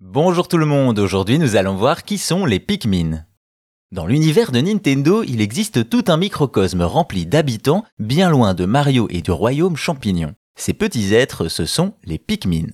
Bonjour tout le monde, aujourd'hui nous allons voir qui sont les Pikmin. Dans l'univers de Nintendo, il existe tout un microcosme rempli d'habitants, bien loin de Mario et du royaume champignon. Ces petits êtres, ce sont les Pikmin.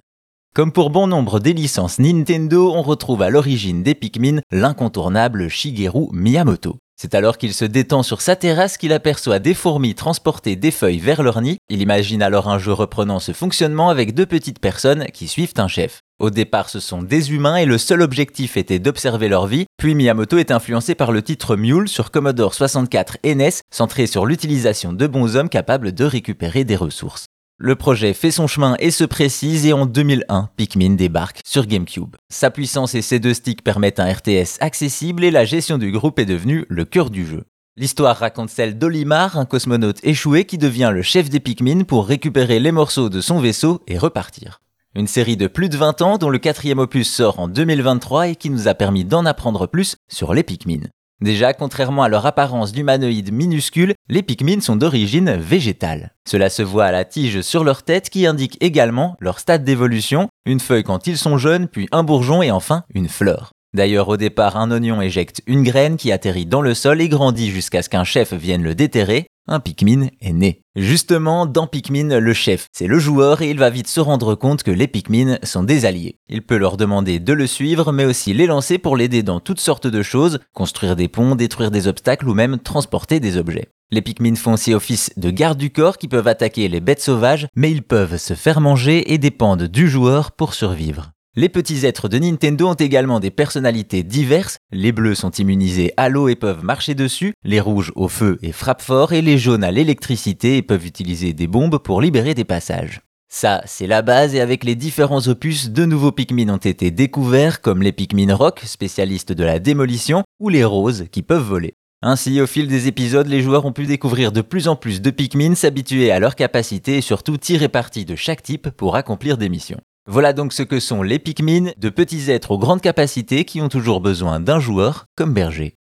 Comme pour bon nombre des licences Nintendo, on retrouve à l'origine des Pikmin l'incontournable Shigeru Miyamoto. C'est alors qu'il se détend sur sa terrasse qu'il aperçoit des fourmis transporter des feuilles vers leur nid. Il imagine alors un jeu reprenant ce fonctionnement avec deux petites personnes qui suivent un chef. Au départ, ce sont des humains et le seul objectif était d'observer leur vie, puis Miyamoto est influencé par le titre Mule sur Commodore 64 et NES, centré sur l'utilisation de bons hommes capables de récupérer des ressources. Le projet fait son chemin et se précise et en 2001, Pikmin débarque sur GameCube. Sa puissance et ses deux sticks permettent un RTS accessible et la gestion du groupe est devenue le cœur du jeu. L'histoire raconte celle d'Olimar, un cosmonaute échoué qui devient le chef des Pikmin pour récupérer les morceaux de son vaisseau et repartir. Une série de plus de 20 ans dont le quatrième opus sort en 2023 et qui nous a permis d'en apprendre plus sur les Pikmin. Déjà, contrairement à leur apparence d'humanoïdes minuscules, les Pikmin sont d'origine végétale. Cela se voit à la tige sur leur tête qui indique également leur stade d'évolution, une feuille quand ils sont jeunes, puis un bourgeon et enfin une fleur. D'ailleurs, au départ, un oignon éjecte une graine qui atterrit dans le sol et grandit jusqu'à ce qu'un chef vienne le déterrer. Un Pikmin est né. Justement, dans Pikmin, le chef, c'est le joueur et il va vite se rendre compte que les Pikmin sont des alliés. Il peut leur demander de le suivre, mais aussi les lancer pour l'aider dans toutes sortes de choses, construire des ponts, détruire des obstacles ou même transporter des objets. Les Pikmin font aussi office de garde du corps qui peuvent attaquer les bêtes sauvages, mais ils peuvent se faire manger et dépendent du joueur pour survivre. Les petits êtres de Nintendo ont également des personnalités diverses. Les bleus sont immunisés à l'eau et peuvent marcher dessus, les rouges au feu et frappent fort, et les jaunes à l'électricité et peuvent utiliser des bombes pour libérer des passages. Ça, c'est la base et avec les différents opus, de nouveaux Pikmin ont été découverts, comme les Pikmin Rock, spécialistes de la démolition, ou les roses, qui peuvent voler. Ainsi, au fil des épisodes, les joueurs ont pu découvrir de plus en plus de Pikmin, s'habituer à leurs capacités et surtout tirer parti de chaque type pour accomplir des missions. Voilà donc ce que sont les Pikmin, de petits êtres aux grandes capacités qui ont toujours besoin d'un joueur comme berger.